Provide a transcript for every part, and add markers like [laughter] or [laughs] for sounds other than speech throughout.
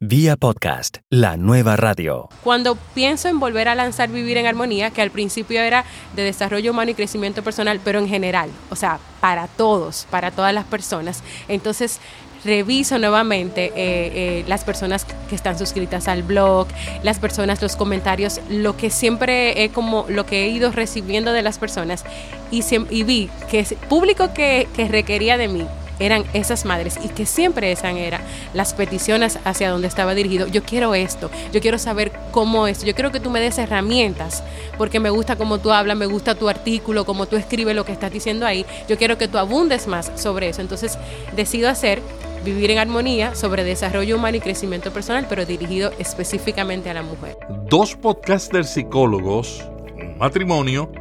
Vía podcast, la nueva radio. Cuando pienso en volver a lanzar Vivir en Armonía, que al principio era de desarrollo humano y crecimiento personal, pero en general, o sea, para todos, para todas las personas, entonces reviso nuevamente eh, eh, las personas que están suscritas al blog, las personas, los comentarios, lo que siempre he como lo que he ido recibiendo de las personas y, vi que público que, que requería de mí eran esas madres y que siempre esas eran las peticiones hacia donde estaba dirigido. Yo quiero esto, yo quiero saber cómo es, yo quiero que tú me des herramientas, porque me gusta cómo tú hablas, me gusta tu artículo, cómo tú escribes lo que estás diciendo ahí. Yo quiero que tú abundes más sobre eso. Entonces decido hacer Vivir en Armonía sobre desarrollo humano y crecimiento personal, pero dirigido específicamente a la mujer. Dos podcasters psicólogos, un matrimonio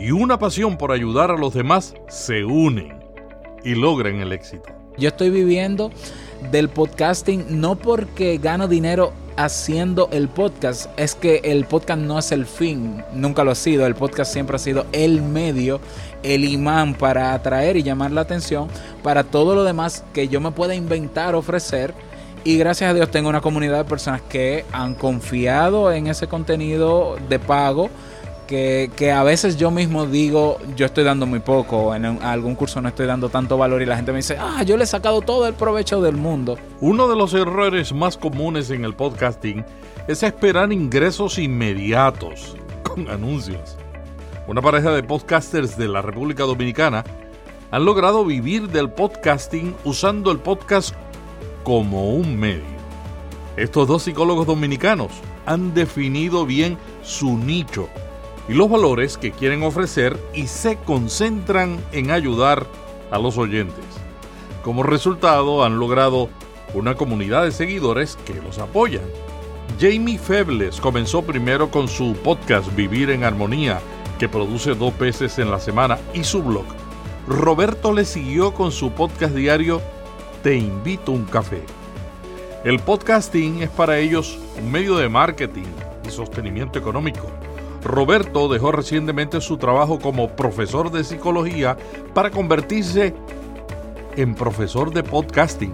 y una pasión por ayudar a los demás se unen y logren el éxito. Yo estoy viviendo del podcasting no porque gano dinero haciendo el podcast, es que el podcast no es el fin, nunca lo ha sido, el podcast siempre ha sido el medio, el imán para atraer y llamar la atención para todo lo demás que yo me pueda inventar, ofrecer. Y gracias a Dios tengo una comunidad de personas que han confiado en ese contenido de pago que, a veces yo mismo digo, yo estoy dando muy poco, en algún curso no estoy dando tanto valor y la gente me dice, ah, yo le he sacado todo el provecho del mundo. Uno de los errores más comunes en el podcasting es esperar ingresos inmediatos [laughs] con anuncios. Una pareja de podcasters de la República Dominicana han logrado vivir del podcasting usando el podcast como un medio. Estos dos psicólogos dominicanos han definido bien su nicho y los valores que quieren ofrecer y se concentran en ayudar a los oyentes. Como resultado han logrado una comunidad de seguidores que los apoyan. Jamie Febles comenzó primero con su podcast Vivir en Armonía, que produce dos veces en la semana, y su blog. Roberto le siguió con su podcast diario Te invito a un café. El podcasting es para ellos un medio de marketing y sostenimiento económico Roberto dejó recientemente su trabajo como profesor de psicología para convertirse en profesor de podcasting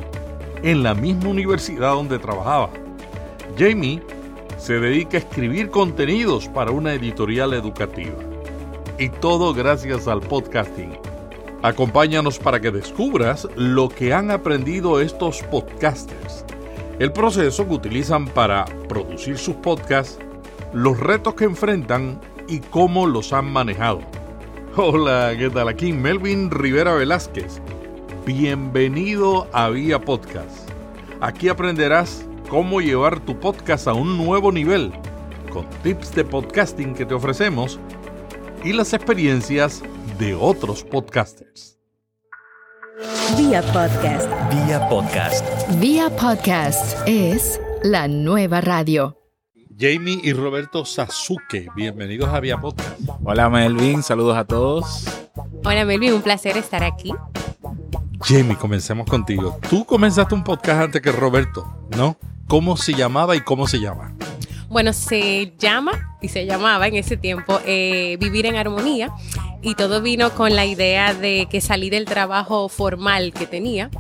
en la misma universidad donde trabajaba. Jamie se dedica a escribir contenidos para una editorial educativa. Y todo gracias al podcasting. Acompáñanos para que descubras lo que han aprendido estos podcasters, el proceso que utilizan para producir sus podcasts los retos que enfrentan y cómo los han manejado. Hola, ¿qué tal? Aquí Melvin Rivera Velázquez. Bienvenido a Vía Podcast. Aquí aprenderás cómo llevar tu podcast a un nuevo nivel, con tips de podcasting que te ofrecemos y las experiencias de otros podcasters. Vía Podcast. Vía Podcast. Vía Podcast es la nueva radio. Jamie y Roberto Sasuke. Bienvenidos a Vía Podcast. Hola Melvin, saludos a todos. Hola Melvin, un placer estar aquí. Jamie, comencemos contigo. Tú comenzaste un podcast antes que Roberto, ¿no? ¿Cómo se llamaba y cómo se llama? Bueno, se llama y se llamaba en ese tiempo eh, Vivir en Armonía y todo vino con la idea de que salí del trabajo formal que tenía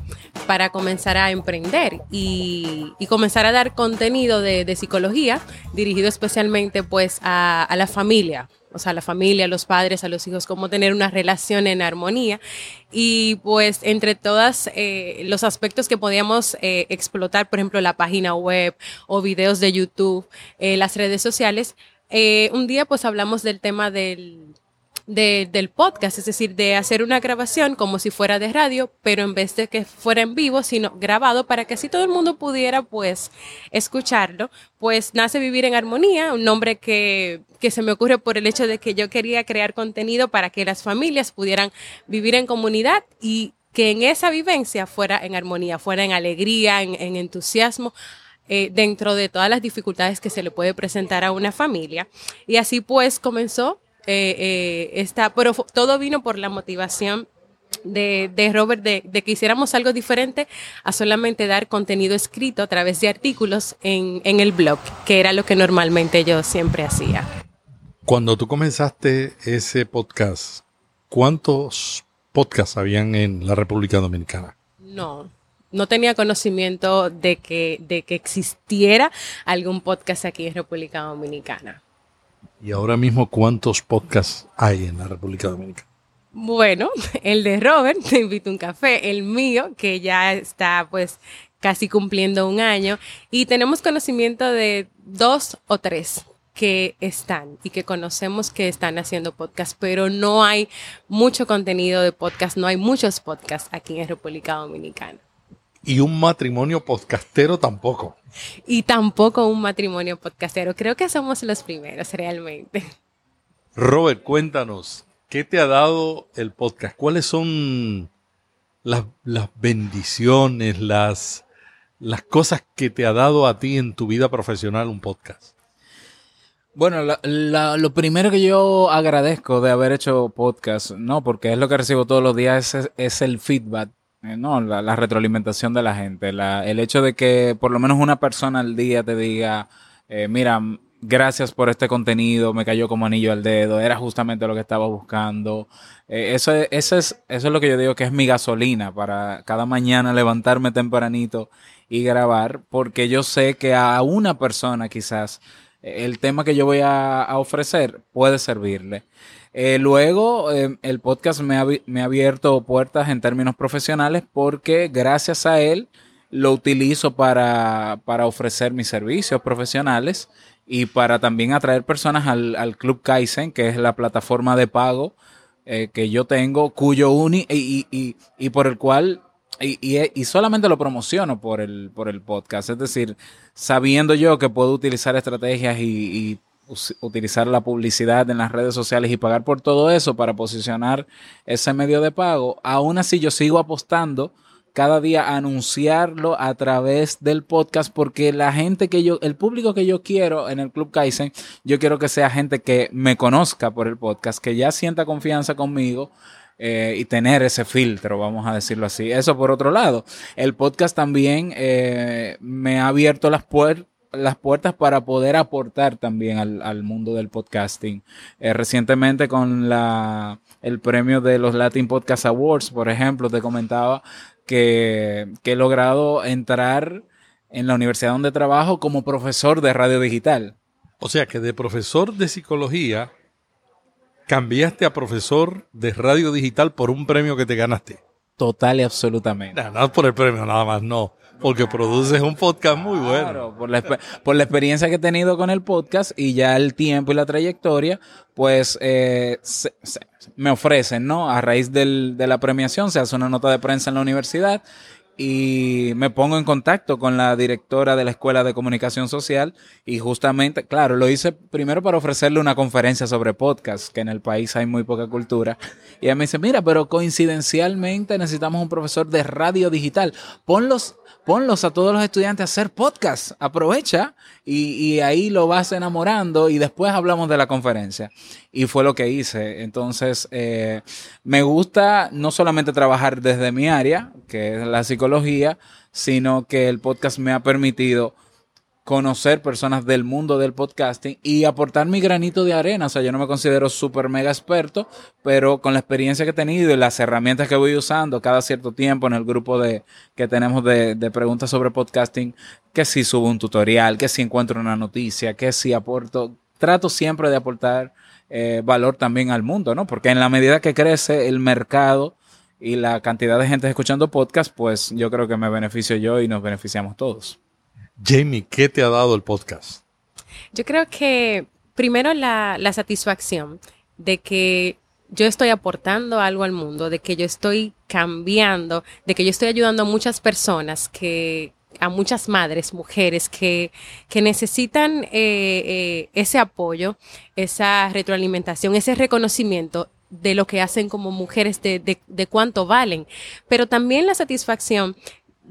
para comenzar a emprender y, comenzar a dar contenido de, psicología dirigido especialmente pues a, la familia, o sea, a la familia, a los padres, a los hijos, cómo tener una relación en armonía. Y pues entre todos eh, los aspectos que podíamos eh, explotar, por ejemplo, la página web o videos de YouTube, eh, las redes sociales, un día pues hablamos del tema del del podcast, es decir, de hacer una grabación como si fuera de radio, pero en vez de que fuera en vivo, sino grabado para que así todo el mundo pudiera pues escucharlo, pues nace Vivir en Armonía, un nombre que, que se me ocurre por el hecho de que yo quería crear contenido para que las familias pudieran vivir en comunidad y que en esa vivencia fuera en armonía, fuera en alegría, en, entusiasmo, eh, dentro de todas las dificultades que se le puede presentar a una familia. Y así pues comenzó eh, eh, está, pero todo vino por la motivación de, Robert de, que hiciéramos algo diferente a solamente dar contenido escrito a través de artículos en, en el blog, que era lo que normalmente yo siempre hacía. Cuando tú comenzaste ese podcast, ¿cuántos podcasts habían en la República Dominicana? No, no tenía conocimiento de que, de que existiera algún podcast aquí en República Dominicana. ¿Y ahora mismo cuántos podcasts hay en la República Dominicana? Bueno, [laughs] el de Robert, Te invito a un café, el mío, que ya está pues casi cumpliendo un año, y tenemos conocimiento de dos o tres que están y que conocemos que están haciendo podcast, pero no hay mucho contenido de podcast, no hay muchos podcasts aquí en República Dominicana. Y un matrimonio podcastero tampoco. Y tampoco un matrimonio podcastero. Creo que somos los primeros realmente. Robert, cuéntanos, ¿qué te ha dado el podcast? ¿Cuáles son las, bendiciones, las, las cosas que te ha dado a ti en tu vida profesional un podcast? Bueno, lo primero que yo agradezco de haber hecho podcast, ¿no? Porque es lo que recibo todos los días, es, el feedback. ¿No? La, retroalimentación de la gente. el hecho de que por lo menos una persona al día te diga, eh, mira, gracias por este contenido, me cayó como anillo al dedo, era justamente lo que estaba buscando. Eh, eso, eso, es, eso es lo que yo digo que es mi gasolina para cada mañana levantarme tempranito y grabar, porque yo sé que a una persona quizás el tema que yo voy a, ofrecer puede servirle. Eh, luego, em, el podcast me ha, me ha, abierto puertas en términos profesionales porque gracias a él lo utilizo para, para ofrecer mis servicios profesionales y para también atraer personas al, al Club Kaizen, que es la plataforma de pago eh, que yo tengo, cuyo uni y, y, y por el cual y, y, solamente lo promociono por el, por el podcast. Es decir, sabiendo yo que puedo utilizar estrategias y, utilizar la publicidad en las redes sociales y pagar por todo eso para posicionar ese medio de pago, aún así yo sigo apostando cada día a anunciarlo a través del podcast porque la gente que yo, el público que yo quiero en el Club Kaizen, yo quiero que sea gente que me conozca por el podcast, que ya sienta confianza conmigo eh, y tener ese filtro, vamos a decirlo así. Eso por otro lado. El podcast también eh, me ha abierto las, las puertas para poder aportar también al, mundo del podcasting. Eh, recientemente con la, el premio de los Latin Podcast Awards, por ejemplo, te comentaba que, que he logrado entrar en la universidad donde trabajo como profesor de radio digital. O sea que de profesor de psicología cambiaste a profesor de radio digital por un premio que te ganaste. Total y absolutamente. No, por el premio nada más, no. Porque produces un podcast muy bueno. Claro, por la, por la experiencia que he tenido con el podcast y ya el tiempo y la trayectoria, pues eh, me ofrecen, ¿no? A raíz del, de la premiación se hace una nota de prensa en la universidad y me pongo en contacto con la directora de la Escuela de Comunicación Social y justamente, claro, lo hice primero para ofrecerle una conferencia sobre podcast, que en el país hay muy poca cultura. Y ella me dice, mira, pero coincidencialmente necesitamos un profesor de radio digital. Ponlos ponlos a todos los estudiantes a hacer podcast. Aprovecha y, ahí lo vas enamorando y después hablamos de la conferencia. Y fue lo que hice. Entonces, eh, me gusta no solamente trabajar desde mi área, que es la psicología, sino que el podcast me ha permitido conocer personas del mundo del podcasting y aportar mi granito de arena. O sea, yo no me considero súper mega experto, pero con la experiencia que he tenido y las herramientas que voy usando cada cierto tiempo en el grupo de, que tenemos de, preguntas sobre podcasting, que si subo un tutorial, que si encuentro una noticia, que si aporto, trato siempre de aportar eh, valor también al mundo, ¿no? Porque en la medida que crece el mercado y la cantidad de gente escuchando podcast, pues yo creo que me beneficio yo y nos beneficiamos todos. Jamie, ¿qué te ha dado el podcast? Yo creo que primero la, satisfacción de que yo estoy aportando algo al mundo, de que yo estoy cambiando, de que yo estoy ayudando a muchas personas que a muchas madres, mujeres que, que necesitan eh, eh, ese apoyo, esa retroalimentación, ese reconocimiento de lo que hacen como mujeres, de, de, de cuánto valen, pero también la satisfacción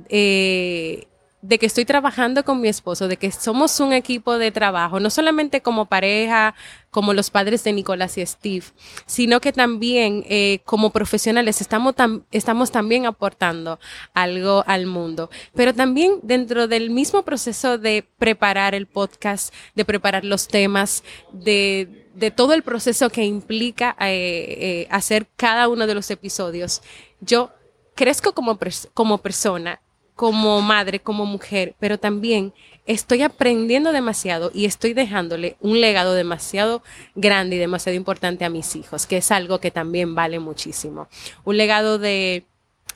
eh, de que estoy trabajando con mi esposo, de que somos un equipo de trabajo, no solamente como pareja, como los padres de Nicolás y Steve, sino que también eh, como profesionales estamos, estamos también aportando algo al mundo. Pero también dentro del mismo proceso de preparar el podcast, de preparar los temas, de, de todo el proceso que implica eh, eh, hacer cada uno de los episodios, yo crezco como, como persona como madre, como mujer, pero también estoy aprendiendo demasiado y estoy dejándole un legado demasiado grande y demasiado importante a mis hijos, que es algo que también vale muchísimo. Un legado de,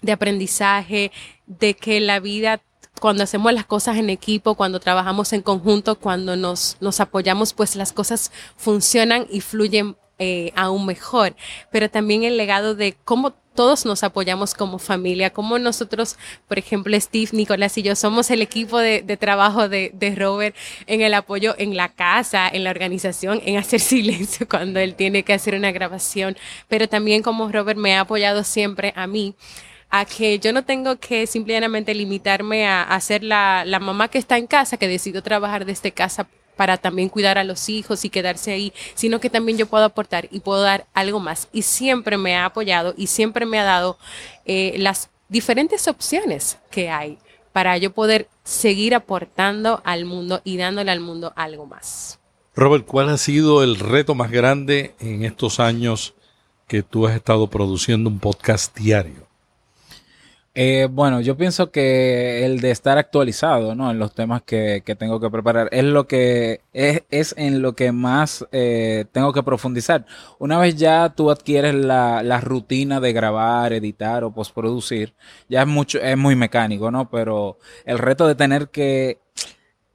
de aprendizaje, de que la vida cuando hacemos las cosas en equipo, cuando trabajamos en conjunto, cuando nos, nos apoyamos, pues las cosas funcionan y fluyen eh, aún mejor. Pero también el legado de cómo todos nos apoyamos como familia, como nosotros, por ejemplo, Steve, Nicolás y yo somos el equipo de, trabajo de, Robert en el apoyo en la casa, en la organización, en hacer [laughs] silencio cuando él tiene que hacer una grabación, pero también como Robert me ha apoyado siempre a mí a que yo no tengo que simplemente limitarme a, a ser la, la, mamá que está en casa, que decidió trabajar desde casa para también cuidar a los hijos y quedarse ahí, sino que también yo puedo aportar y puedo dar algo más. Y siempre me ha apoyado y siempre me ha dado eh, las diferentes opciones que hay para yo poder seguir aportando al mundo y dándole al mundo algo más. Robert, ¿cuál ha sido el reto más grande en estos años que tú has estado produciendo un podcast diario? Eh, bueno, yo pienso que el de estar actualizado, ¿no? En los temas que, que tengo que preparar es lo que es, es en lo que más eh, tengo que profundizar. Una vez ya tú adquieres la, la, rutina de grabar, editar o postproducir, ya es mucho, es muy mecánico, ¿no? Pero el reto de tener que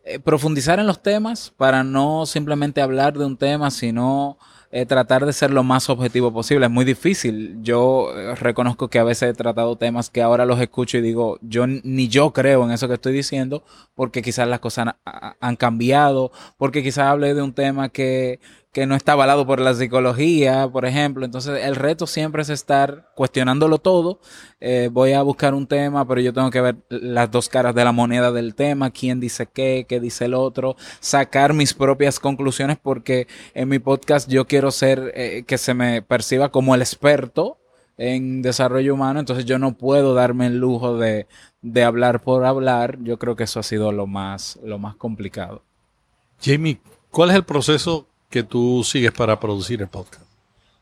eh, profundizar en los temas para no simplemente hablar de un tema, sino eh, tratar de ser lo más objetivo posible. Es muy difícil. Yo eh, reconozco que a veces he tratado temas que ahora los escucho y digo, yo ni yo creo en eso que estoy diciendo, porque quizás las cosas han, han cambiado, porque quizás hablé de un tema que que no está avalado por la psicología, por ejemplo. Entonces, el reto siempre es estar cuestionándolo todo. Eh, voy a buscar un tema, pero yo tengo que ver las dos caras de la moneda del tema, quién dice qué, qué dice el otro, sacar mis propias conclusiones, porque en mi podcast yo quiero ser, eh, que se me perciba como el experto en desarrollo humano, entonces yo no puedo darme el lujo de, de hablar por hablar. Yo creo que eso ha sido lo más, lo más complicado. Jamie, ¿cuál es el proceso que tú sigues para producir el podcast?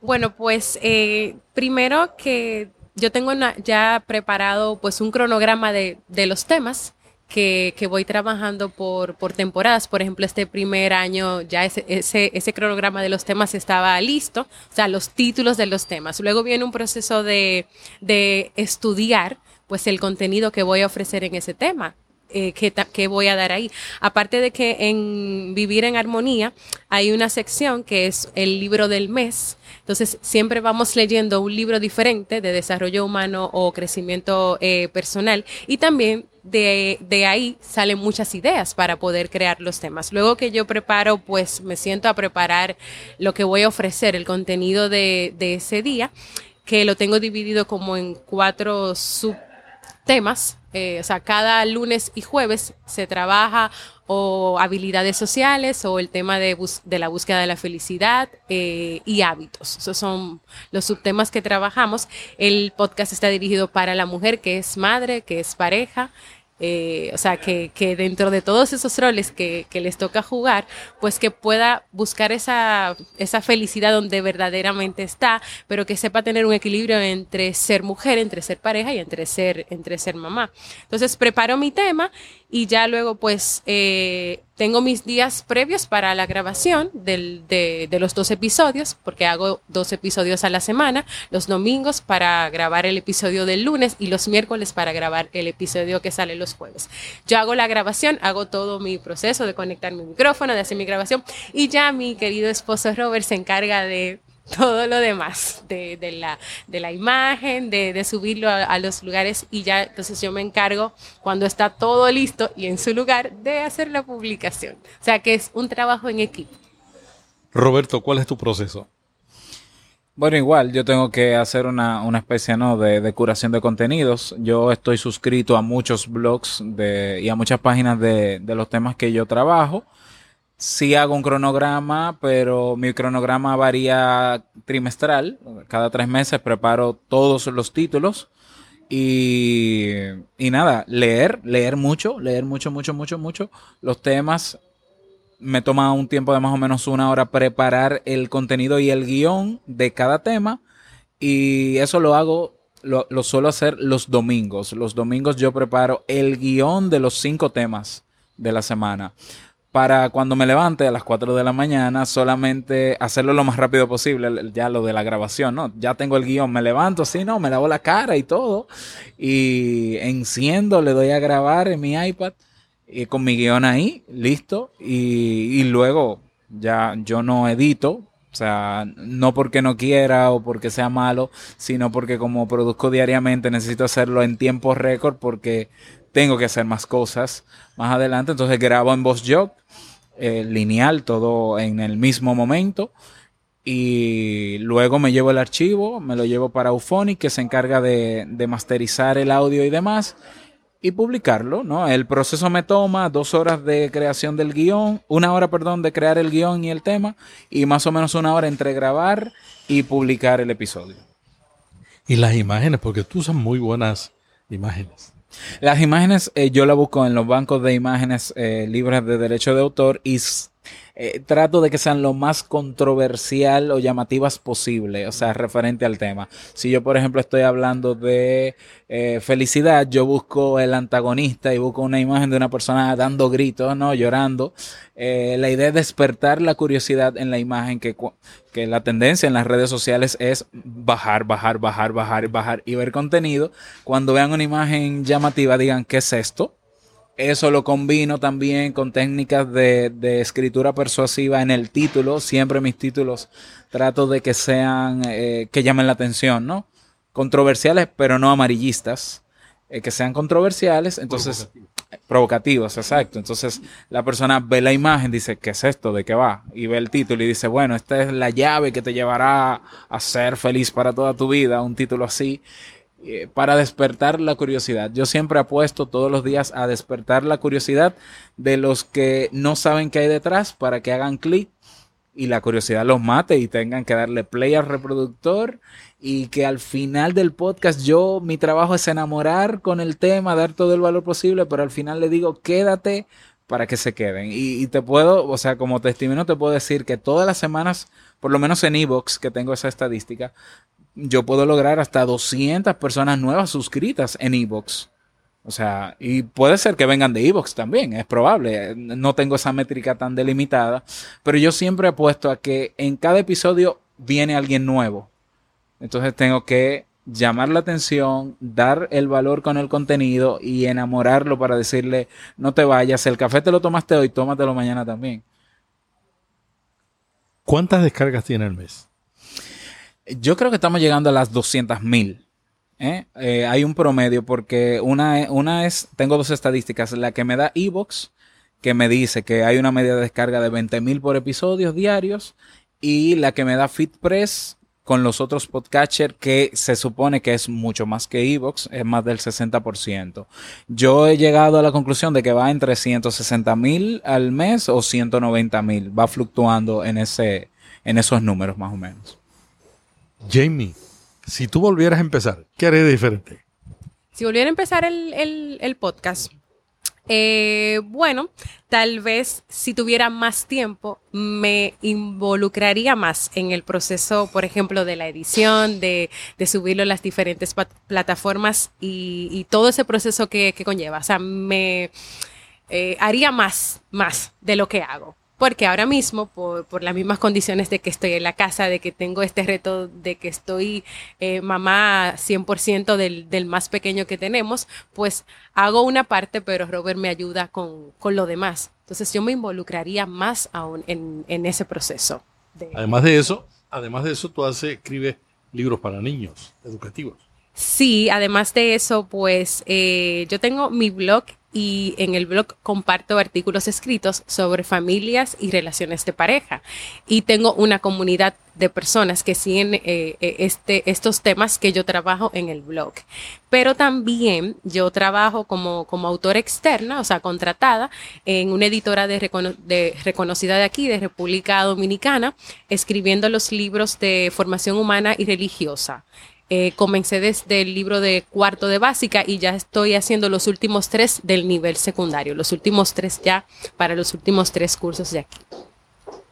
Bueno, pues eh, primero que yo tengo ya preparado pues un cronograma de, de los temas que, que, voy trabajando por, por temporadas. Por ejemplo, este primer año ya ese, ese, ese cronograma de los temas estaba listo, o sea, los títulos de los temas. Luego viene un proceso de, de estudiar pues el contenido que voy a ofrecer en ese tema eh, que, voy a dar ahí. Aparte de que en Vivir en Armonía hay una sección que es el libro del mes. Entonces, siempre vamos leyendo un libro diferente de desarrollo humano o crecimiento eh, personal y también de, de, ahí salen muchas ideas para poder crear los temas. Luego que yo preparo, pues me siento a preparar lo que voy a ofrecer, el contenido de, de ese día, que lo tengo dividido como en cuatro subtemas eh, o sea, cada lunes y jueves se trabaja o habilidades sociales o el tema de, de la búsqueda de la felicidad eh, y hábitos. Esos son los subtemas que trabajamos. El podcast está dirigido para la mujer que es madre, que es pareja, eh, o sea, que, que, dentro de todos esos roles que, que, les toca jugar, pues que pueda buscar esa, esa felicidad donde verdaderamente está, pero que sepa tener un equilibrio entre ser mujer, entre ser pareja y entre ser, entre ser mamá. Entonces preparo mi tema y ya luego pues eh, tengo mis días previos para la grabación del, de, de, los dos episodios, porque hago dos episodios a la semana, los domingos para grabar el episodio del lunes y los miércoles para grabar el episodio que sale los jueves. Yo hago la grabación, hago todo mi proceso de conectar mi micrófono, de hacer mi grabación y ya mi querido esposo Robert se encarga de [laughs] todo lo demás de, de, la, de la imagen, de, de subirlo a, a, los lugares y ya entonces yo me encargo cuando está todo listo y en su lugar de hacer la publicación. O sea que es un trabajo en equipo. Roberto, ¿cuál es tu proceso? Bueno, igual, yo tengo que hacer una, una especie ¿no? de, de, curación de contenidos. Yo estoy suscrito a muchos blogs de, y a muchas páginas de, de los temas que yo trabajo sí hago un cronograma, pero mi cronograma varía trimestral. Cada tres meses preparo todos los títulos. Y, y, nada, leer, leer mucho, leer mucho, mucho, mucho, mucho. Los temas me toma un tiempo de más o menos una hora preparar el contenido y el guion de cada tema. Y eso lo hago lo, lo, suelo hacer los domingos. Los domingos yo preparo el guion de los cinco temas de la semana. Para cuando me levante a las 4 de la mañana, solamente hacerlo lo más rápido posible, ya lo de la grabación, ¿no? Ya tengo el guion, me levanto así, ¿no? Me lavo la cara y todo. Y enciendo, le doy a grabar en mi iPad y con mi guion ahí, listo. Y, y luego ya yo no edito, o sea, no porque no quiera o porque sea malo, sino porque como produzco diariamente necesito hacerlo en tiempo récord porque tengo que hacer más cosas más adelante. Entonces grabo en VoiceJog, eh, lineal, todo en el mismo momento. Y luego me llevo el archivo, me lo llevo para Auphonic, que se encarga de, de masterizar el audio y demás y publicarlo, ¿no? El proceso me toma dos horas de creación del guion, una hora, perdón, de crear el guion y el tema, y más o menos una hora entre grabar y publicar el episodio. Y las imágenes, porque tú usas muy buenas imágenes. Las imágenes eh, yo las busco en los bancos de imágenes eh, libres de derecho de autor y eh, trato de que sean lo más controversial o llamativas posible, o sea, referente al tema. Si yo, por ejemplo, estoy hablando de eh, felicidad, yo busco el antagonista y busco una imagen de una persona dando gritos, ¿no? Llorando. Eh, la idea es despertar la curiosidad en la imagen, que, que la tendencia en las redes sociales es bajar, bajar, bajar, bajar, bajar y ver contenido. Cuando vean una imagen llamativa, digan, ¿qué es esto? Eso lo combino también con técnicas de, escritura persuasiva en el título. Siempre mis títulos trato de que sean, eh, que llamen la atención, ¿no? Controversiales, pero no amarillistas. Eh, que sean controversiales, entonces provocativos. exacto. Entonces la persona ve la imagen, dice, ¿qué es esto? ¿De qué va? Y ve el título y dice, bueno, esta es la llave que te llevará a ser feliz para toda tu vida, un título así. Eh, para despertar la curiosidad. Yo siempre apuesto todos los días a despertar la curiosidad de los que no saben qué hay detrás para que hagan clic y la curiosidad los mate y tengan que darle play al reproductor y que al final del podcast yo mi trabajo es enamorar con el tema, dar todo el valor posible, pero al final le digo quédate para que se queden. Y, y te puedo, o sea, como testimonio te puedo decir que todas las semanas, por lo menos en Evox, que tengo esa estadística, yo puedo lograr hasta 200 personas nuevas suscritas en Evox. O sea, y puede ser que vengan de Evox también, es probable. No tengo esa métrica tan delimitada, pero yo siempre apuesto a que en cada episodio viene alguien nuevo. Entonces tengo que llamar la atención, dar el valor con el contenido y enamorarlo para decirle, no te vayas, el café te lo tomaste hoy, tómatelo mañana también. ¿Cuántas descargas tiene el mes? Yo creo que estamos llegando a las 200 mil. ¿eh? Eh, hay un promedio porque una, una es, tengo dos estadísticas, la que me da Evox, que me dice que hay una media de descarga de 20 mil por episodios diarios, y la que me da FitPress con los otros podcatchers que se supone que es mucho más que Evox, es más del 60%. Yo he llegado a la conclusión de que va entre 160 mil al mes o 190 mil, va fluctuando en, ese, en esos números más o menos. Jamie, si tú volvieras a empezar, ¿qué harías diferente? Si volviera a empezar el, podcast, eh, bueno, tal vez si tuviera más tiempo, me involucraría más en el proceso, por ejemplo, de la edición, de, subirlo a las diferentes plataformas y, todo ese proceso que, conlleva. O sea, me eh, haría más, más de lo que hago porque ahora mismo, por, las mismas condiciones de que estoy en la casa, de que tengo este reto, de que estoy eh, mamá 100% del, del, más pequeño que tenemos, pues hago una parte, pero Robert me ayuda con, lo demás. Entonces yo me involucraría más aún en, ese proceso. Además de eso, además de eso, tú haces, escribes libros para niños educativos. Sí, además de eso, pues eh, yo tengo mi blog y en el blog comparto artículos escritos sobre familias y relaciones de pareja. Y tengo una comunidad de personas que siguen eh, eh, este, estos temas que yo trabajo en el blog. Pero también yo trabajo como, como autora externa, o sea, contratada en una editora de, reconocida de aquí, de República Dominicana, escribiendo los libros de formación humana y religiosa. Eh, comencé desde el libro de cuarto de básica y ya estoy haciendo los últimos tres del nivel secundario, los últimos tres ya para los últimos tres cursos de aquí.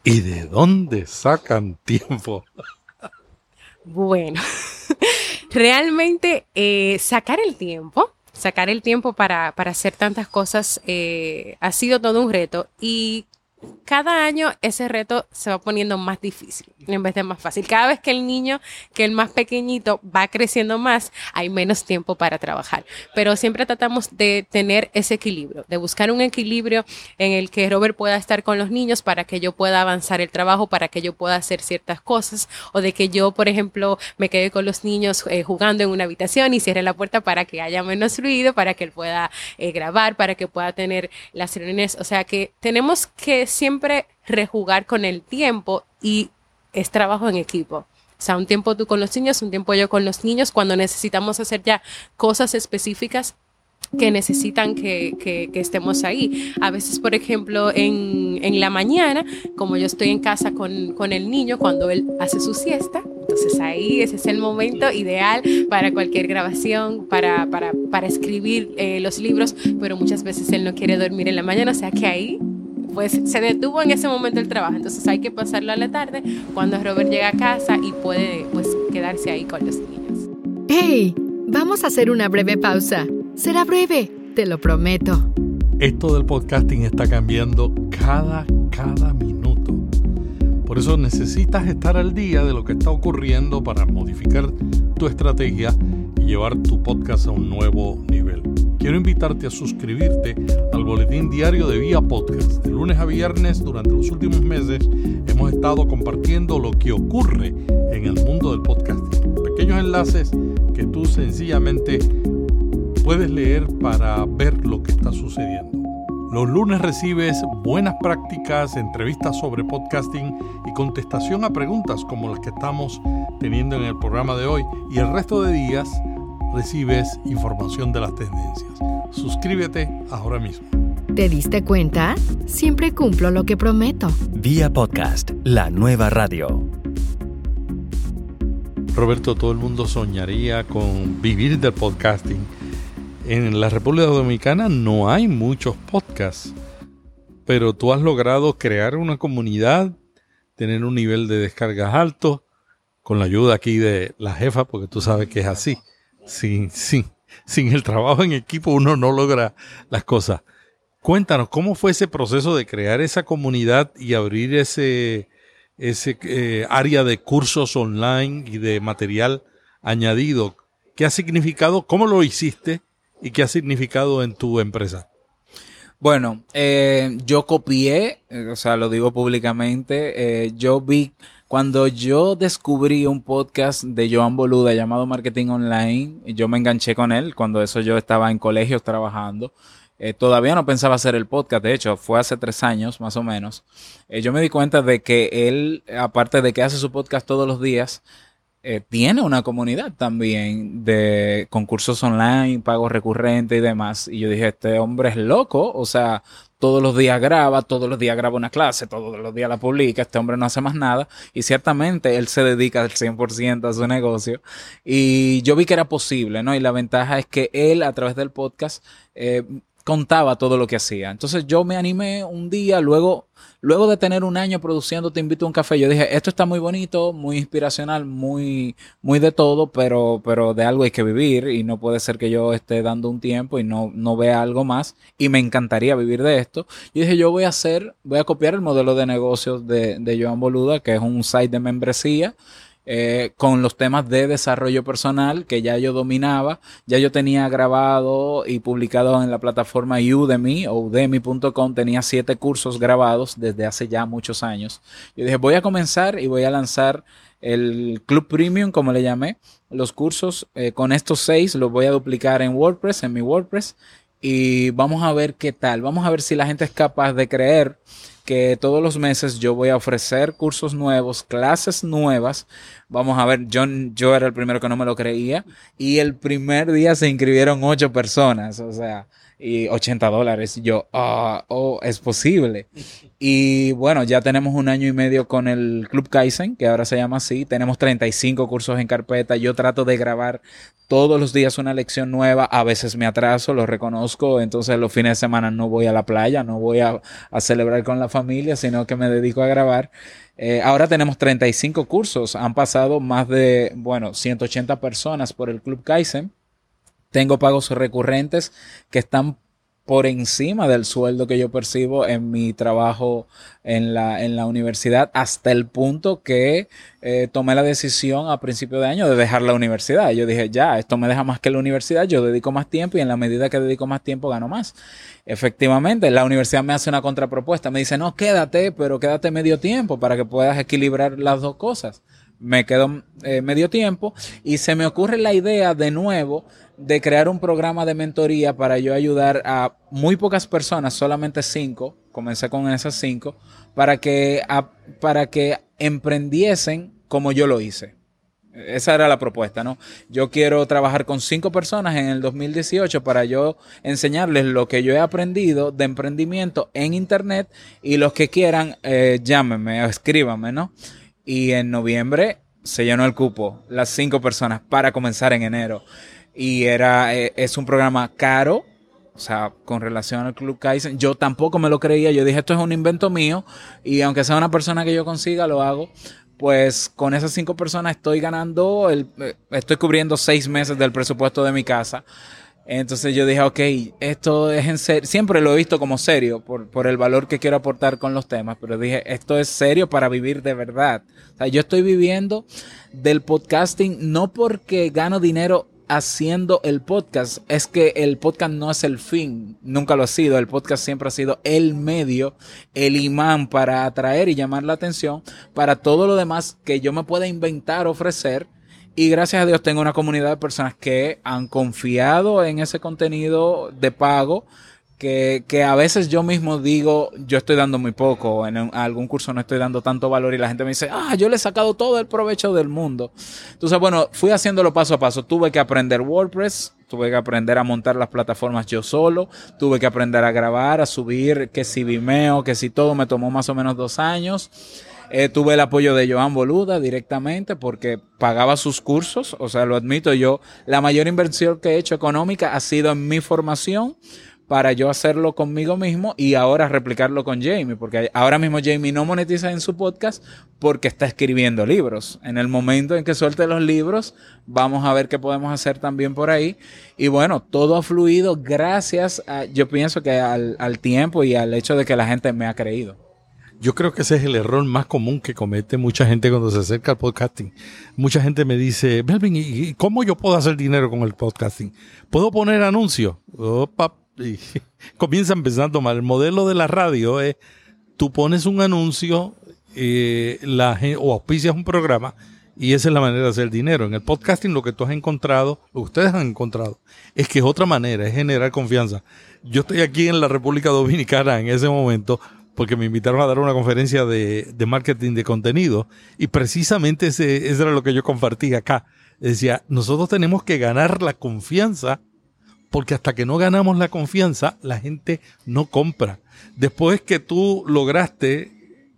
¿Y de dónde sacan tiempo? Bueno, [laughs] realmente eh, sacar el tiempo, sacar el tiempo para, para hacer tantas cosas eh, ha sido todo un reto y cada año ese reto se va poniendo más difícil en vez de más fácil. Cada vez que el niño, que el más pequeñito, va creciendo más, hay menos tiempo para trabajar. Pero siempre tratamos de tener ese equilibrio, de buscar un equilibrio en el que Robert pueda estar con los niños para que yo pueda avanzar el trabajo, para que yo pueda hacer ciertas cosas, o de que yo, por ejemplo, me quede con los niños eh, jugando en una habitación y cierre la puerta para que haya menos ruido, para que él pueda eh, grabar, para que pueda tener las reuniones. O sea que tenemos que siempre rejugar con el tiempo y es trabajo en equipo. O sea, un tiempo tú con los niños, un tiempo yo con los niños, cuando necesitamos hacer ya cosas específicas que necesitan que, que, estemos ahí. A veces, por ejemplo, en, en, la mañana, como yo estoy en casa con, con el niño, cuando él hace su siesta, entonces ahí ese es el momento ideal para cualquier grabación, para, para, para escribir eh, los libros, pero muchas veces él no quiere dormir en la mañana, o sea que ahí pues se detuvo en ese momento el trabajo. Entonces hay que pasarlo a la tarde cuando Robert llega a casa y puede pues quedarse ahí con los niños. ¡Hey! Vamos a hacer una breve pausa. Será breve, te lo prometo. Esto del podcasting está cambiando cada, cada minuto. Por eso necesitas estar al día de lo que está ocurriendo para modificar tu estrategia y llevar tu podcast a un nuevo nivel quiero invitarte a suscribirte al boletín diario de Vía Podcast. De lunes a viernes, durante los últimos meses, hemos estado compartiendo lo que ocurre en el mundo del podcasting. Pequeños enlaces que tú sencillamente puedes leer para ver lo que está sucediendo. Los lunes recibes buenas prácticas, entrevistas sobre podcasting y contestación a preguntas como las que estamos teniendo en el programa de hoy. Y el resto de días recibes información de las tendencias. Suscríbete ahora mismo. ¿Te diste cuenta? Siempre cumplo lo que prometo. Vía podcast, la nueva radio. Roberto, todo el mundo soñaría con vivir del podcasting. En la República Dominicana no hay muchos podcasts, pero tú has logrado crear una comunidad, tener un nivel de descargas alto, con la ayuda aquí de la jefa, porque tú sabes que es así sin, sin, sin el trabajo en equipo uno no logra las cosas. Cuéntanos, ¿cómo fue ese proceso de crear esa comunidad y abrir ese, ese eh, área de cursos online y de material añadido? ¿Qué ha significado? ¿Cómo lo hiciste? ¿Y qué ha significado en tu empresa? Bueno, eh, yo copié, eh, o sea, lo digo públicamente, yo vi cuando yo descubrí un podcast de Joan Boluda llamado Marketing Online, yo me enganché con él cuando eso yo estaba en colegios trabajando. Eh, todavía no pensaba hacer el podcast, de hecho, fue hace tres años más o menos. Eh, yo me di cuenta de que él, aparte de que hace su podcast todos los días, eh, tiene una comunidad también de concursos online, pagos recurrentes y demás. Y yo dije, este hombre es loco, o sea, todos los días graba, todos los días graba una clase, todos los días la publica, este hombre no hace más nada y ciertamente él se dedica al 100% a su negocio y yo vi que era posible, ¿no? Y la ventaja es que él a través del podcast eh, contaba todo lo que hacía. Entonces yo me animé un día, luego, luego de tener un año produciendo Te invito a un café, yo dije, esto está muy bonito, muy inspiracional, muy, muy de todo, pero, pero de algo hay que vivir y no puede ser que yo esté dando un tiempo y no, no vea algo más y me encantaría vivir de esto. Y dije, yo voy a hacer, voy a copiar el modelo de negocios de, de Joan Boluda, que es un site de membresía eh, con los temas de desarrollo personal que ya yo dominaba, ya yo tenía grabado y publicado en la plataforma Udemy o udemy.com, tenía siete cursos grabados desde hace ya muchos años. Yo dije, voy a comenzar y voy a lanzar el Club Premium, como le llamé, los cursos eh, con estos seis los voy a duplicar en WordPress, en mi WordPress, y vamos a ver qué tal, vamos a ver si la gente es capaz de creer que todos los meses yo voy a ofrecer cursos nuevos, clases nuevas. Vamos a ver, yo, yo era el primero que no me lo creía y el primer día se inscribieron ocho personas. O sea, y 80 dólares. Yo, ah, oh, es posible. Y bueno, ya tenemos un año y medio con el Club Kaizen, que ahora se llama así. Tenemos 35 cursos en carpeta. Yo trato de grabar todos los días una lección nueva. A veces me atraso, lo reconozco. Entonces los fines de semana no voy a la playa, no voy a, a celebrar con la familia, sino que me dedico a grabar. Eh, ahora tenemos 35 cursos. Han pasado más de, bueno, 180 personas por el Club Kaizen. Tengo pagos recurrentes que están por encima del sueldo que yo percibo en mi trabajo en la, en la universidad, hasta el punto que eh, tomé la decisión a principio de año de dejar la universidad. Yo dije, ya, esto me deja más que la universidad, yo dedico más tiempo y en la medida que dedico más tiempo gano más. Efectivamente, la universidad me hace una contrapropuesta, me dice, no, quédate, pero quédate medio tiempo para que puedas equilibrar las dos cosas. Me quedo eh, medio tiempo y se me ocurre la idea de nuevo de crear un programa de mentoría para yo ayudar a muy pocas personas, solamente cinco, comencé con esas cinco, para que, para que emprendiesen como yo lo hice. Esa era la propuesta, ¿no? Yo quiero trabajar con cinco personas en el 2018 para yo enseñarles lo que yo he aprendido de emprendimiento en Internet y los que quieran, eh, llámenme o escríbanme, ¿no? Y en noviembre se llenó el cupo, las cinco personas, para comenzar en enero y era, eh, es un programa caro, o sea, con relación al Club Kaizen, yo tampoco me lo creía, yo dije, esto es un invento mío y aunque sea una persona que yo consiga, lo hago. Pues con esas cinco personas estoy ganando, el, eh, estoy cubriendo seis meses del presupuesto de mi casa. Entonces yo dije, ok, esto es en serio, siempre lo he visto como serio por, por, el valor que quiero aportar con los temas, pero dije, esto es serio para vivir de verdad. O sea, yo estoy viviendo del podcasting no porque gano dinero haciendo el podcast es que el podcast no es el fin, nunca lo ha sido, el podcast siempre ha sido el medio, el imán para atraer y llamar la atención para todo lo demás que yo me pueda inventar, ofrecer. Y gracias a Dios tengo una comunidad de personas que han confiado en ese contenido de pago que, que, a veces yo mismo digo, yo estoy dando muy poco, en algún curso no estoy dando tanto valor y la gente me dice, ah, yo le he sacado todo el provecho del mundo. Entonces, bueno, fui haciéndolo paso a paso. Tuve que aprender WordPress, tuve que aprender a montar las plataformas yo solo, tuve que aprender a grabar, a subir, que si Vimeo, que si todo, me tomó más o menos dos años. Eh, tuve el apoyo de Joan Boluda directamente porque pagaba sus cursos, o sea, lo admito yo, la mayor inversión que he hecho económica ha sido en mi formación para yo hacerlo conmigo mismo y ahora replicarlo con Jamie, porque ahora mismo Jamie no monetiza en su podcast porque está escribiendo libros. En el momento en que suelte los libros, vamos a ver qué podemos hacer también por ahí. Y bueno, todo ha fluido gracias a, yo pienso que al, al tiempo y al hecho de que la gente me ha creído. Yo creo que ese es el error más común que comete mucha gente cuando se acerca al podcasting. Mucha gente me dice, Melvin, ¿y cómo yo puedo hacer dinero con el podcasting? ¿Puedo poner anuncios? Opa, [laughs] y comienza empezando mal. El modelo de la radio es, tú pones un anuncio eh, la, o auspicias un programa y esa es la manera de hacer dinero. En el podcasting lo que tú has encontrado, lo que ustedes han encontrado, es que es otra manera, es generar confianza. Yo estoy aquí en la República Dominicana en ese momento porque me invitaron a dar una conferencia de, de marketing de contenido y precisamente ese, eso era lo que yo compartí acá. Decía, nosotros tenemos que ganar la confianza porque hasta que no ganamos la confianza, la gente no compra. Después que tú lograste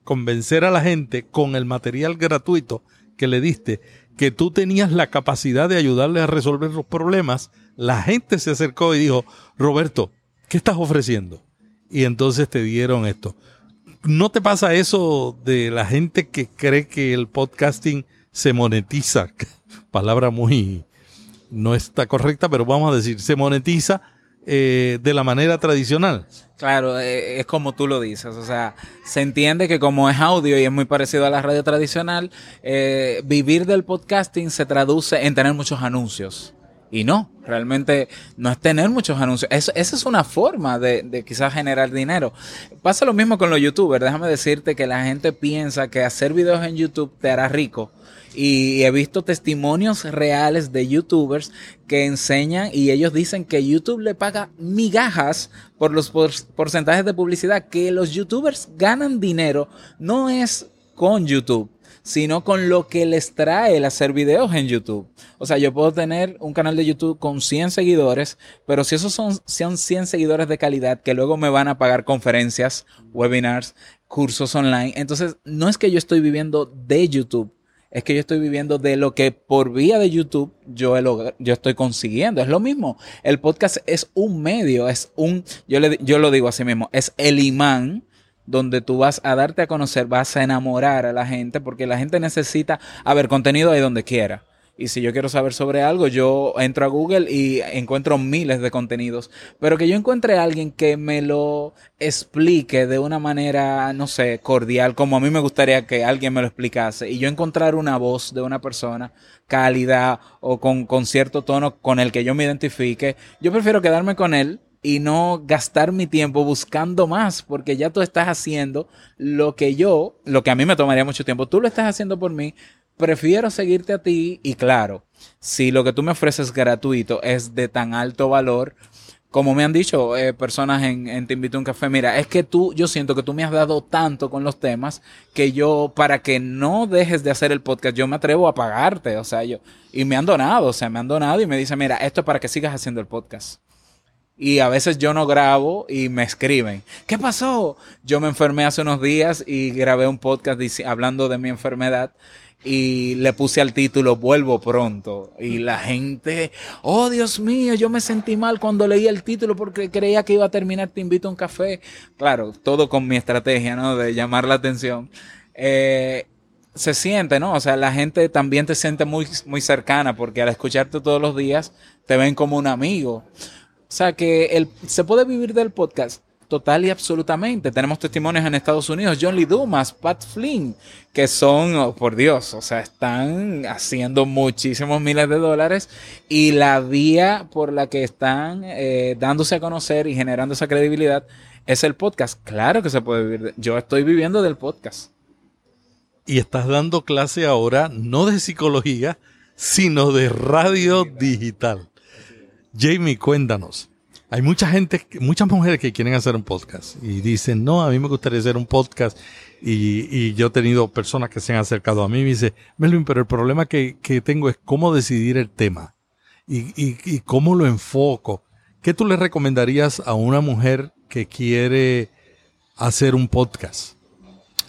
convencer a la gente con el material gratuito que le diste, que tú tenías la capacidad de ayudarle a resolver los problemas, la gente se acercó y dijo, Roberto, ¿qué estás ofreciendo? Y entonces te dieron esto. ¿No te pasa eso de la gente que cree que el podcasting se monetiza? [laughs] Palabra muy, no está correcta, pero vamos a decir, se monetiza eh, de la manera tradicional. Claro, eh, es como tú lo dices, o sea, se entiende que como es audio y es muy parecido a la radio tradicional, eh, vivir del podcasting se traduce en tener muchos anuncios. Y no, realmente no es tener muchos anuncios. esa es una forma de, de, quizás generar dinero. Pasa lo mismo con los youtubers. Déjame decirte que la gente piensa que hacer videos en YouTube te hará rico y he visto testimonios reales de youtubers que enseñan y ellos dicen que YouTube le paga migajas por los porcentajes de publicidad, que los youtubers ganan dinero no es con YouTube, sino con lo que les trae el hacer videos en YouTube. O sea, yo puedo tener un canal de YouTube con 100 seguidores, pero si esos son, son 100 seguidores de calidad que luego me van a pagar conferencias, webinars, cursos online, entonces no es que yo estoy viviendo de YouTube, es que yo estoy viviendo de lo que por vía de YouTube yo, yo estoy consiguiendo. Es lo mismo. El podcast es un medio, es un, yo, le, yo lo digo así mismo, es el imán donde tú vas a darte a conocer, vas a enamorar a la gente, porque la gente necesita, a ver, contenido ahí donde quiera. Y si yo quiero saber sobre algo, yo entro a Google y encuentro miles de contenidos. Pero que yo encuentre a alguien que me lo explique de una manera, no sé, cordial, como a mí me gustaría que alguien me lo explicase. Y yo encontrar una voz de una persona cálida o con, con cierto tono con el que yo me identifique, yo prefiero quedarme con él y no gastar mi tiempo buscando más, porque ya tú estás haciendo lo que yo, lo que a mí me tomaría mucho tiempo, tú lo estás haciendo por mí, prefiero seguirte a ti y claro, si lo que tú me ofreces gratuito es de tan alto valor, como me han dicho eh, personas en, en Te Invito a un Café, mira, es que tú, yo siento que tú me has dado tanto con los temas que yo, para que no dejes de hacer el podcast, yo me atrevo a pagarte, o sea, yo, y me han donado, o sea, me han donado y me dicen, mira, esto es para que sigas haciendo el podcast y a veces yo no grabo y me escriben, ¿qué pasó? Yo me enfermé hace unos días y grabé un podcast hablando de mi enfermedad y le puse al título Vuelvo pronto y la gente, oh Dios mío, yo me sentí mal cuando leí el título porque creía que iba a terminar Te invito a un café. Claro, todo con mi estrategia, ¿no? De llamar la atención. Eh, se siente, ¿no? O sea, la gente también te siente muy, muy cercana porque al escucharte todos los días te ven como un amigo. O sea que el, se puede vivir del podcast total y absolutamente. Tenemos testimonios en Estados Unidos, John Lee Dumas, Pat Flynn, que son, oh, por Dios, o sea, están haciendo muchísimos miles de dólares y la vía por la que están eh, dándose a conocer y generando esa credibilidad es el podcast. Claro que se puede vivir. Yo estoy viviendo del podcast. Y estás dando clase ahora no de psicología, sino de radio digital. Jamie, cuéntanos. Hay mucha gente, muchas mujeres que quieren hacer un podcast y dicen, no, a mí me gustaría hacer un podcast. Y, yo he tenido personas que se han acercado a mí y me dicen, Melvin, pero el problema que, tengo es cómo decidir el tema y, y cómo lo enfoco. ¿Qué tú le recomendarías a una mujer que quiere hacer un podcast?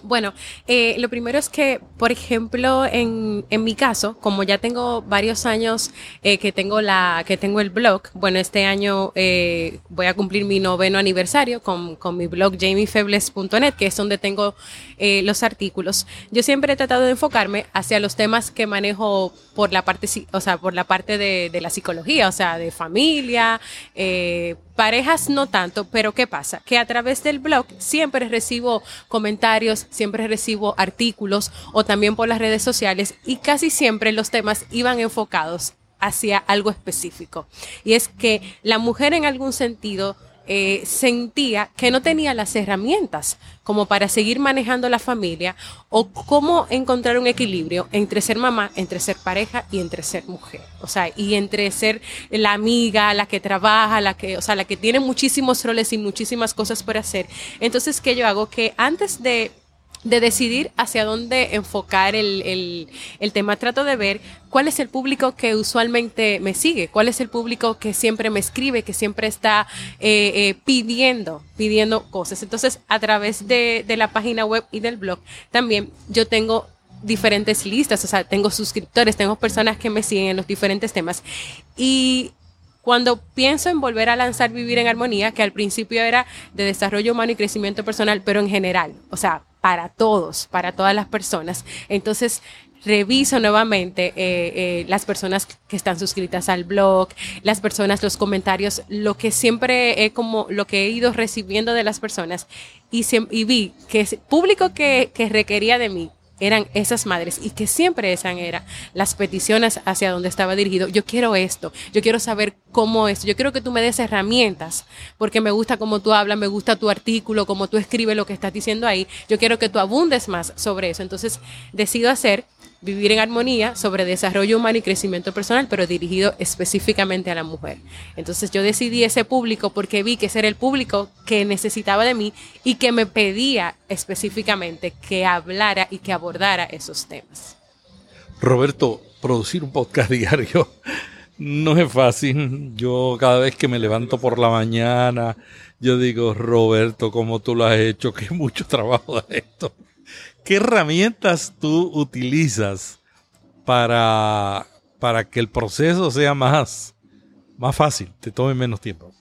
Bueno, eh, lo primero es que, por ejemplo, en, en mi caso, como ya tengo varios años eh, que tengo la, que tengo el blog, bueno, este año eh, voy a cumplir mi noveno aniversario con, con mi blog jamiefebles.net, que es donde tengo eh, los artículos. Yo siempre he tratado de enfocarme hacia los temas que manejo por la parte, o sea, por la parte de, de la psicología, o sea, de familia, eh, Parejas no tanto, pero ¿qué pasa? Que a través del blog siempre recibo comentarios, siempre recibo artículos o también por las redes sociales y casi siempre los temas iban enfocados hacia algo específico. Y es que la mujer en algún sentido eh, sentía que no tenía las herramientas como para seguir manejando la familia o cómo encontrar un equilibrio entre ser mamá, entre ser pareja y entre ser mujer. O sea, y entre ser la amiga, la que trabaja, la que, o sea, la que tiene muchísimos roles y muchísimas cosas por hacer. Entonces, ¿qué yo hago? Que antes de de decidir hacia dónde enfocar el, tema. Trato de ver cuál es el público que usualmente me sigue, cuál es el público que siempre me escribe, que siempre está eh, eh, pidiendo, pidiendo cosas. Entonces, a través de, de la página web y del blog, también yo tengo diferentes listas, o sea, tengo suscriptores, tengo personas que me siguen en los diferentes temas. Y cuando pienso en volver a lanzar Vivir en Armonía, que al principio era de desarrollo humano y crecimiento personal, pero en general, o sea, para todos, para todas las personas. Entonces, reviso nuevamente eh, eh, las personas que están suscritas al blog, las personas, los comentarios, lo que siempre he como, lo que he ido recibiendo de las personas y, y vi que es público que, que requería de mí eran esas madres y que siempre esas eran las peticiones hacia donde estaba dirigido. Yo quiero esto, yo quiero saber cómo es, yo quiero que tú me des herramientas, porque me gusta cómo tú hablas, me gusta tu artículo, cómo tú escribes lo que estás diciendo ahí. Yo quiero que tú abundes más sobre eso. Entonces decido hacer Vivir en Armonía sobre desarrollo humano y crecimiento personal, pero dirigido específicamente a la mujer. Entonces yo decidí ese público porque vi que ese era el público que necesitaba de mí y que me pedía específicamente que hablara y que abordara esos temas. Roberto, producir un podcast [laughs] diario no es fácil. Yo cada vez que me levanto por la mañana, yo digo, Roberto, ¿cómo tú lo has hecho? [laughs] Qué mucho trabajo de esto. ¿Qué herramientas tú utilizas para, para que el proceso sea más, más fácil, te tome menos tiempo?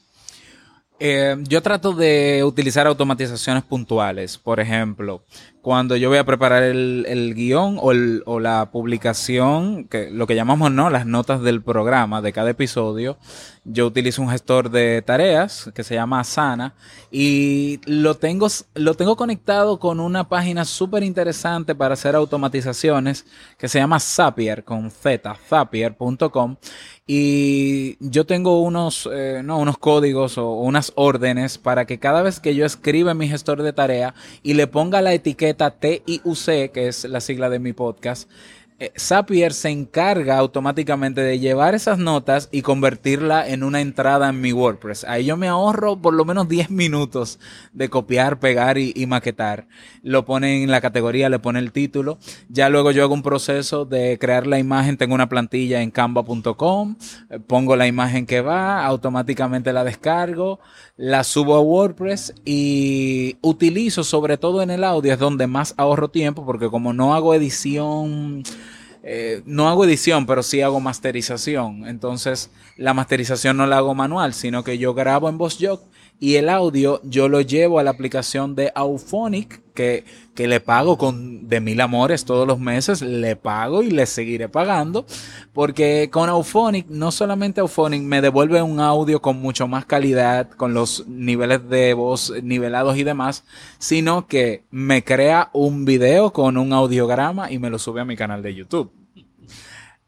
Eh, yo trato de utilizar automatizaciones puntuales. Por ejemplo, cuando yo voy a preparar el, el guion o, la publicación, que lo que llamamos no, las notas del programa de cada episodio, yo utilizo un gestor de tareas que se llama Asana y lo tengo, lo tengo conectado con una página súper interesante para hacer automatizaciones que se llama Zapier con z, zapier.com y yo tengo unos, eh, no, unos códigos o unas órdenes para que cada vez que yo escriba en mi gestor de tarea y le ponga la etiqueta TIUC, que es la sigla de mi podcast, eh, Zapier se encarga automáticamente de llevar esas notas y convertirla en una entrada en mi WordPress. Ahí yo me ahorro por lo menos 10 minutos de copiar, pegar y, maquetar. Lo pone en la categoría, le pone el título. Ya luego yo hago un proceso de crear la imagen. Tengo una plantilla en canva.com. Eh, pongo la imagen que va, automáticamente la descargo, la subo a WordPress y utilizo sobre todo en el audio es donde más ahorro tiempo porque como no hago edición eh, no hago edición, pero sí hago masterización. Entonces, la masterización no la hago manual, sino que yo grabo en VozJog y el audio yo lo llevo a la aplicación de Auphonic, que, que le pago con de mil amores todos los meses, le pago y le seguiré pagando, porque con Auphonic, no solamente Auphonic me devuelve un audio con mucho más calidad, con los niveles de voz nivelados y demás, sino que me crea un video con un audiograma y me lo sube a mi canal de YouTube.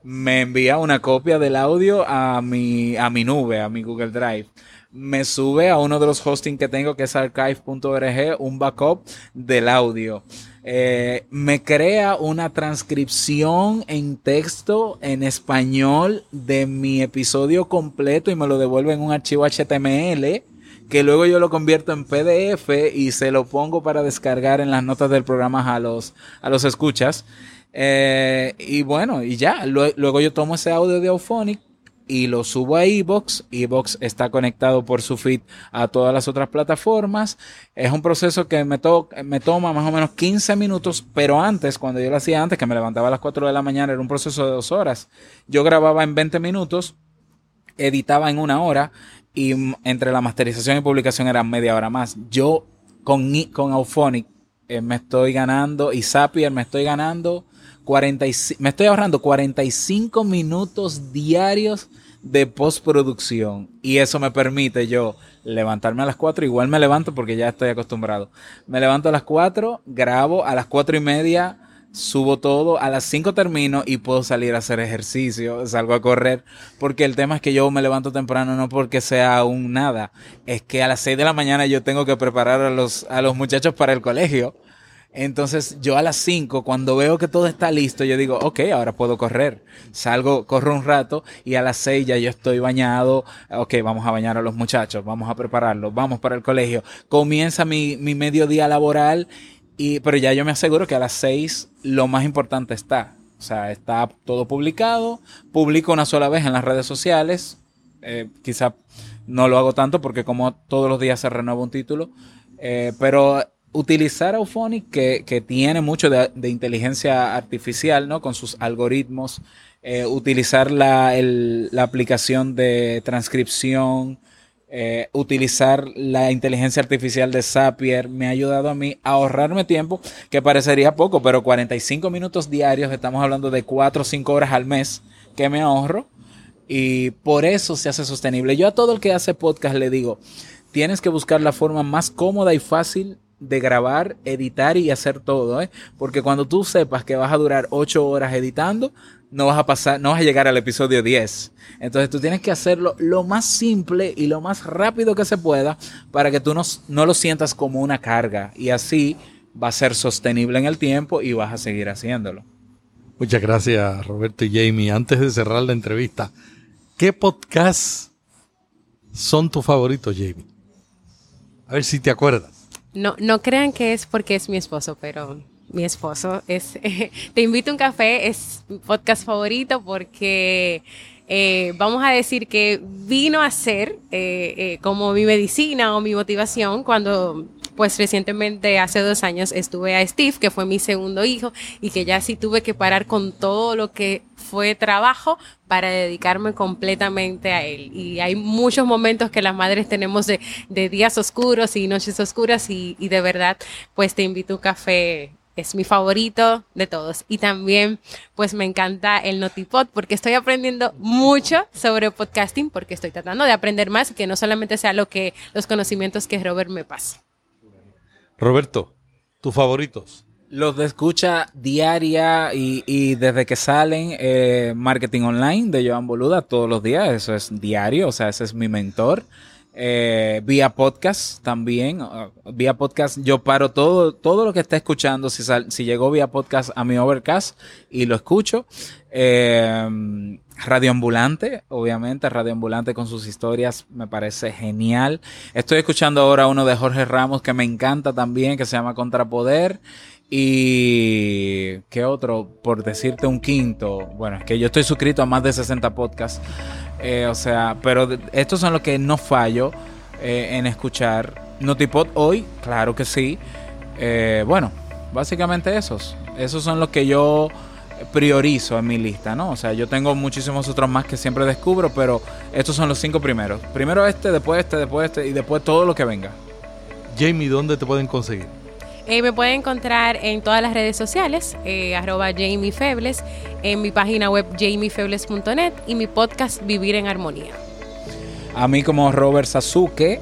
Me envía una copia del audio a mi, a mi nube, a mi Google Drive me sube a uno de los hosting que tengo, que es archive.org, un backup del audio. Eh, me crea una transcripción en texto en español de mi episodio completo y me lo devuelve en un archivo HTML que luego yo lo convierto en PDF y se lo pongo para descargar en las notas del programa a los, a los escuchas. Eh, y bueno, y ya, luego yo tomo ese audio de Auphonic, y lo subo a Evox. Evox está conectado por su feed a todas las otras plataformas. Es un proceso que me, me toma más o menos 15 minutos, pero antes, cuando yo lo hacía antes, que me levantaba a las 4 de la mañana, era un proceso de dos horas. Yo grababa en 20 minutos, editaba en una hora y entre la masterización y publicación era media hora más. Yo con, con Auphonic eh, me estoy ganando y Zapier me estoy ganando 45, me estoy ahorrando 45 minutos diarios de postproducción y eso me permite yo levantarme a las 4, igual me levanto porque ya estoy acostumbrado. Me levanto a las 4, grabo a las 4 y media, subo todo, a las 5 termino y puedo salir a hacer ejercicio, salgo a correr, porque el tema es que yo me levanto temprano no porque sea un nada, es que a las 6 de la mañana yo tengo que preparar a los, a los muchachos para el colegio. Entonces yo a las 5, cuando veo que todo está listo, yo digo, ok, ahora puedo correr. Salgo, corro un rato y a las 6 ya yo estoy bañado. Ok, vamos a bañar a los muchachos, vamos a prepararlos, vamos para el colegio. Comienza mi, mi mediodía laboral, y, pero ya yo me aseguro que a las 6 lo más importante está. O sea, está todo publicado. Publico una sola vez en las redes sociales. Eh, quizá no lo hago tanto porque como todos los días se renueva un título. Eh, pero utilizar Auphonic, que, que tiene mucho de, inteligencia artificial, ¿no? Con sus algoritmos, eh, utilizar la, el, la, aplicación de transcripción, eh, utilizar la inteligencia artificial de Zapier, me ha ayudado a mí a ahorrarme tiempo, que parecería poco, pero 45 minutos diarios, estamos hablando de 4 o 5 horas al mes que me ahorro, y por eso se hace sostenible. Yo a todo el que hace podcast le digo, tienes que buscar la forma más cómoda y fácil de grabar, editar y hacer todo, ¿eh? Porque cuando tú sepas que vas a durar 8 horas editando, no vas a pasar, no vas a llegar al episodio 10. Entonces tú tienes que hacerlo lo más simple y lo más rápido que se pueda para que tú no, no lo sientas como una carga y así va a ser sostenible en el tiempo y vas a seguir haciéndolo. Muchas gracias, Roberto y Jamie. Antes de cerrar la entrevista, ¿qué podcasts son tus favoritos, Jamie? A ver si te acuerdas. No, no crean que es porque es mi esposo, pero mi esposo es [laughs] Te invito a un café, es mi podcast favorito porque eh, vamos a decir que vino a ser eh, eh, como mi medicina o mi motivación cuando pues recientemente, hace dos años, estuve a Steve, que fue mi segundo hijo, y que ya sí tuve que parar con todo lo que fue trabajo para dedicarme completamente a él. Y hay muchos momentos que las madres tenemos de, días oscuros y noches oscuras y, de verdad, pues te invito a un café es mi favorito de todos. Y también, pues me encanta el Notipod porque estoy aprendiendo mucho sobre podcasting porque estoy tratando de aprender más que no solamente sea lo que los conocimientos que Robert me pasa. Roberto, tus favoritos. Los de escucha diaria y, desde que salen eh, Marketing Online de Joan Boluda todos los días, eso es diario, o sea, ese es mi mentor. Eh, vía podcast también, vía podcast yo paro todo, todo lo que está escuchando, si, si llegó vía podcast a mi Overcast y lo escucho. Eh, Radioambulante, obviamente, Radioambulante con sus historias me parece genial. Estoy escuchando ahora uno de Jorge Ramos que me encanta también, que se llama Contrapoder. Y qué otro, por decirte un quinto, bueno, es que yo estoy suscrito a más de 60 podcasts, eh, o sea, pero estos son los que no fallo eh, en escuchar. Notipod hoy, claro que sí. Eh, bueno, básicamente esos. Esos son los que yo priorizo en mi lista, ¿no? O sea, yo tengo muchísimos otros más que siempre descubro, pero estos son los cinco primeros. Primero este, después este, después este y después todo lo que venga. Jamie, ¿dónde te pueden conseguir? Eh, me pueden encontrar en todas las redes sociales, eh, arroba Jamie Febles, en mi página web jamiefebles.net y mi podcast Vivir en Armonía. A mí como Robert Sasuke,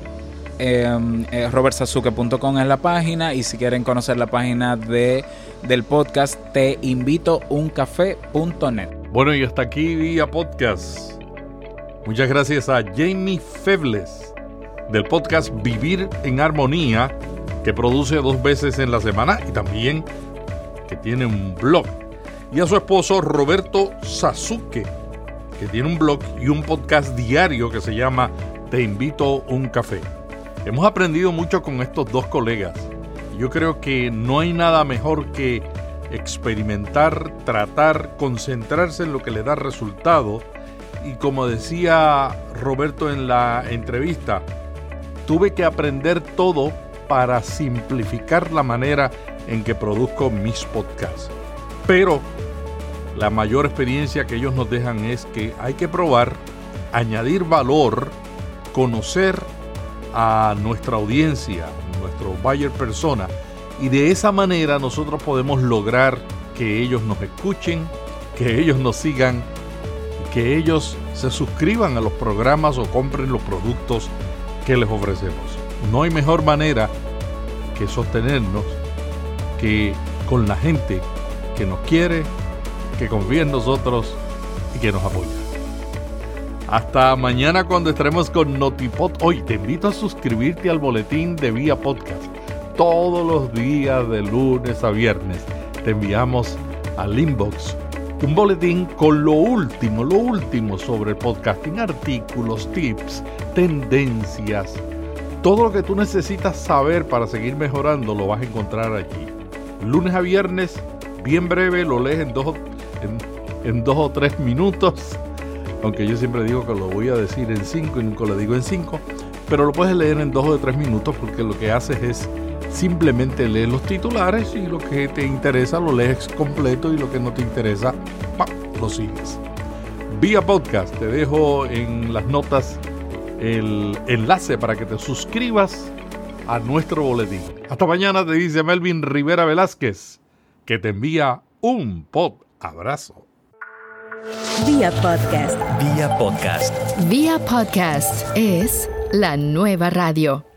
em, eh, robertsasuke.com es la página y si quieren conocer la página de del podcast te invito uncafé.net. Bueno, y hasta aquí vía podcast. Muchas gracias a Jamie Febles del podcast Vivir en Armonía, que produce dos veces en la semana y también que tiene un blog. Y a su esposo Roberto Sasuke, que tiene un blog y un podcast diario que se llama Te invito un café. Hemos aprendido mucho con estos dos colegas yo creo que no hay nada mejor que experimentar, tratar, concentrarse en lo que le da resultado. Y como decía Roberto en la entrevista, tuve que aprender todo para simplificar la manera en que produzco mis podcasts. Pero la mayor experiencia que ellos nos dejan es que hay que probar, añadir valor, conocer a nuestra audiencia, nuestro buyer persona, y de esa manera nosotros podemos lograr que ellos nos escuchen, que ellos nos sigan, que ellos se suscriban a los programas o compren los productos que les ofrecemos. No hay mejor manera que sostenernos que con la gente que nos quiere, que confía en nosotros y que nos apoya. Hasta mañana cuando estaremos con Notipod. Hoy te invito a suscribirte al boletín de Vía Podcast. Todos los días de lunes a viernes te enviamos al inbox un boletín con lo último, lo último sobre el podcasting, artículos, tips, tendencias. Todo lo que tú necesitas saber para seguir mejorando lo vas a encontrar allí. Lunes a viernes, bien breve, lo lees en dos, en dos o tres minutos aunque yo siempre digo que lo voy a decir en 5 y nunca lo digo en 5, pero lo puedes leer en 2 o 3 minutos porque lo que haces es simplemente leer los titulares y lo que te interesa lo lees completo y lo que no te interesa, lo sigues. Vía podcast, te dejo en las notas el enlace para que te suscribas a nuestro boletín. Hasta mañana te dice Melvin Rivera Velázquez, que te envía un pod abrazo. Vía podcast. Vía podcast. Vía podcast es la nueva radio.